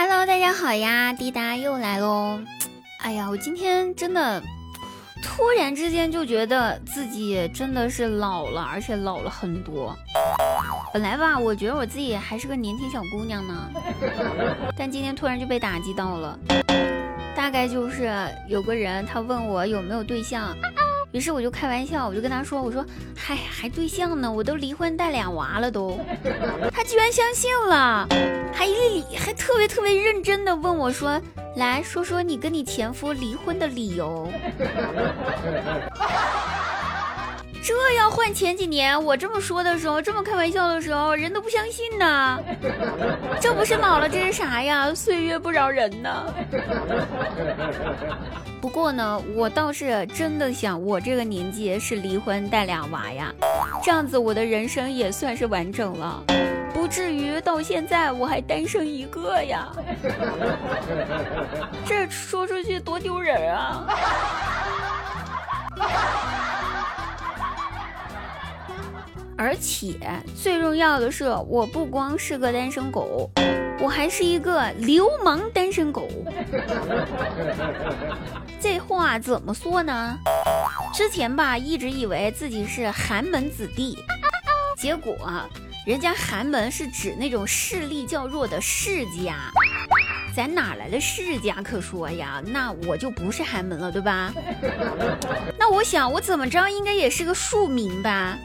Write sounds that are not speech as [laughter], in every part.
Hello，大家好呀，滴答又来喽。[tsk] 哎呀，我今天真的突然之间就觉得自己真的是老了，而且老了很多。本来吧，我觉得我自己还是个年轻小姑娘呢，[laughs] 但今天突然就被打击到了。大概就是有个人他问我有没有对象。于是我就开玩笑，我就跟他说：“我说，嗨，还对象呢，我都离婚带俩娃了都。”他居然相信了，还一还特别特别认真的问我说：“来说说你跟你前夫离婚的理由。”这要换前几年，我这么说的时候，这么开玩笑的时候，人都不相信呢。这不是老了，这是啥呀？岁月不饶人呢。不过呢，我倒是真的想，我这个年纪是离婚带俩娃呀，这样子我的人生也算是完整了，不至于到现在我还单身一个呀。这说出去多丢人啊！而且最重要的是，我不光是个单身狗，我还是一个流氓单身狗。[laughs] 这话怎么说呢？之前吧，一直以为自己是寒门子弟，结果人家寒门是指那种势力较弱的世家。咱哪来的世家可说呀？那我就不是寒门了，对吧？[laughs] 那我想，我怎么着应该也是个庶民吧？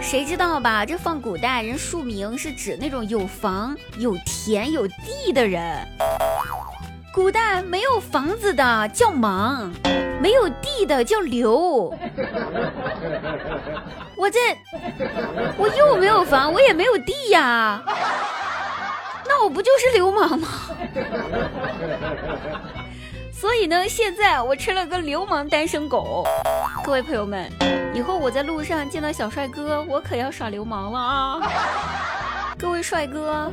谁知道吧？这放古代人庶民是指那种有房、有田、有地的人。古代没有房子的叫莽，没有地的叫流。[laughs] 我这我又没有房，我也没有地呀。那我不就是流氓吗？[laughs] 所以呢，现在我成了个流氓单身狗。各位朋友们，以后我在路上见到小帅哥，我可要耍流氓了啊！各位帅哥，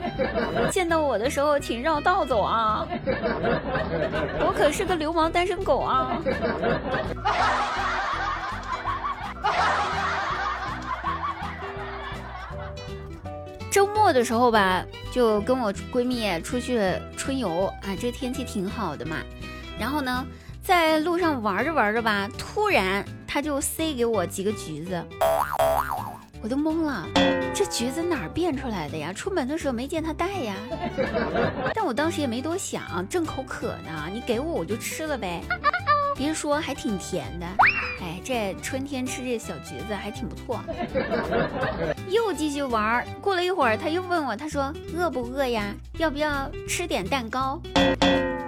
见到我的时候请绕道走啊！我可是个流氓单身狗啊！周末的时候吧，就跟我闺蜜出去春游啊，这天气挺好的嘛。然后呢，在路上玩着玩着吧，突然她就塞给我几个橘子，我都懵了，这橘子哪儿变出来的呀？出门的时候没见他带呀。[laughs] 但我当时也没多想，正口渴呢，你给我我就吃了呗。别说，还挺甜的。哎，这春天吃这小橘子还挺不错。又继续玩，过了一会儿，他又问我，他说饿不饿呀？要不要吃点蛋糕？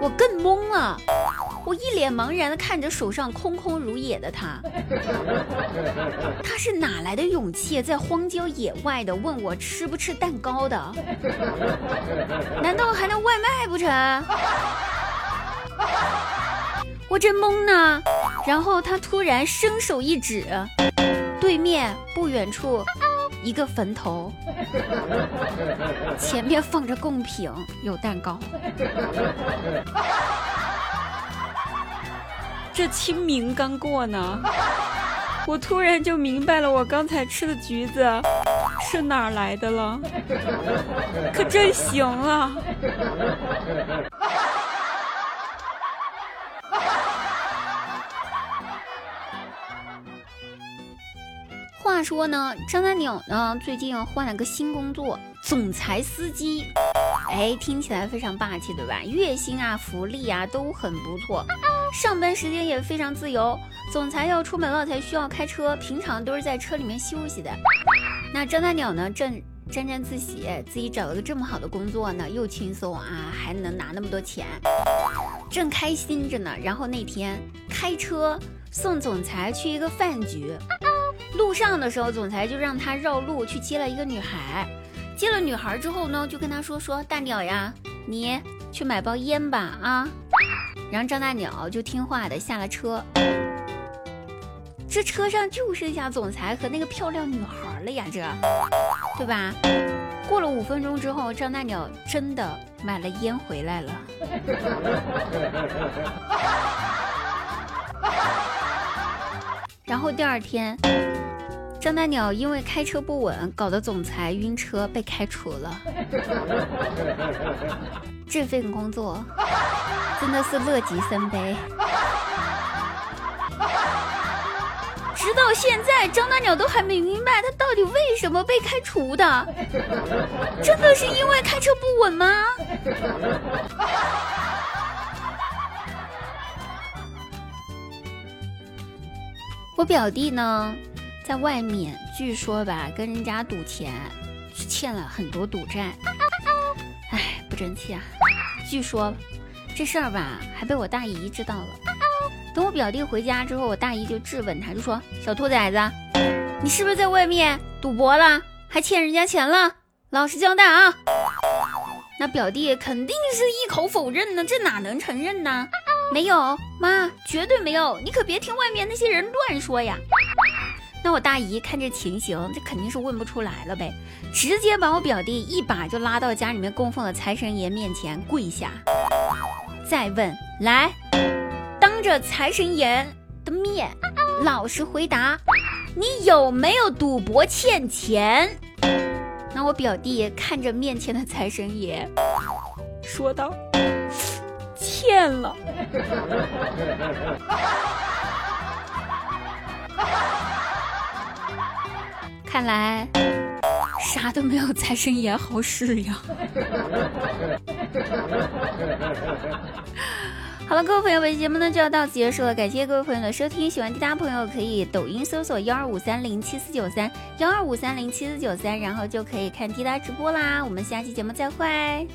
我更懵了，我一脸茫然的看着手上空空如也的他。他是哪来的勇气，在荒郊野外的问我吃不吃蛋糕的？难道还能外卖不成？[laughs] 我真懵呢，然后他突然伸手一指，对面不远处一个坟头，前面放着贡品，有蛋糕。这清明刚过呢，我突然就明白了，我刚才吃的橘子是哪儿来的了，可真行啊！话说呢，张大鸟呢最近换了个新工作，总裁司机。哎，听起来非常霸气，对吧？月薪啊，福利啊都很不错，上班时间也非常自由。总裁要出门了才需要开车，平常都是在车里面休息的。那张大鸟呢，正沾沾自喜，自己找了个这么好的工作呢，又轻松啊，还能拿那么多钱，正开心着呢。然后那天开车送总裁去一个饭局。路上的时候，总裁就让他绕路去接了一个女孩。接了女孩之后呢，就跟他说：“说大鸟呀，你去买包烟吧啊。”然后张大鸟就听话的下了车。这车上就剩下总裁和那个漂亮女孩了呀，这，对吧？过了五分钟之后，张大鸟真的买了烟回来了。[laughs] 然后第二天。张大鸟因为开车不稳，搞得总裁晕车被开除了。这份工作真的是乐极生悲。直到现在，张大鸟都还没明白他到底为什么被开除的。真的是因为开车不稳吗？[laughs] 我表弟呢，在外面据说吧，跟人家赌钱，欠了很多赌债。[laughs] 哎，不争气啊！据说这事儿吧，还被我大姨知道了。等我表弟回家之后，我大姨就质问他，就说：“小兔崽子，你是不是在外面赌博了，还欠人家钱了？老实交代啊！”那表弟肯定是一口否认呢，这哪能承认呢？没有，妈，绝对没有，你可别听外面那些人乱说呀。那我大姨看这情形，这肯定是问不出来了呗，直接把我表弟一把就拉到家里面供奉的财神爷面前跪下，再问来。当着财神爷的面，老实回答，你有没有赌博欠钱？那我表弟看着面前的财神爷，说道：“ [laughs] 欠了。”看来啥都没有财神爷好使呀。[laughs] 好了，各位朋友，本期节目呢就要到此结束了，感谢各位朋友的收听。喜欢滴答朋友可以抖音搜索幺二五三零七四九三幺二五三零七四九三，然后就可以看滴答直播啦。我们下期节目再会。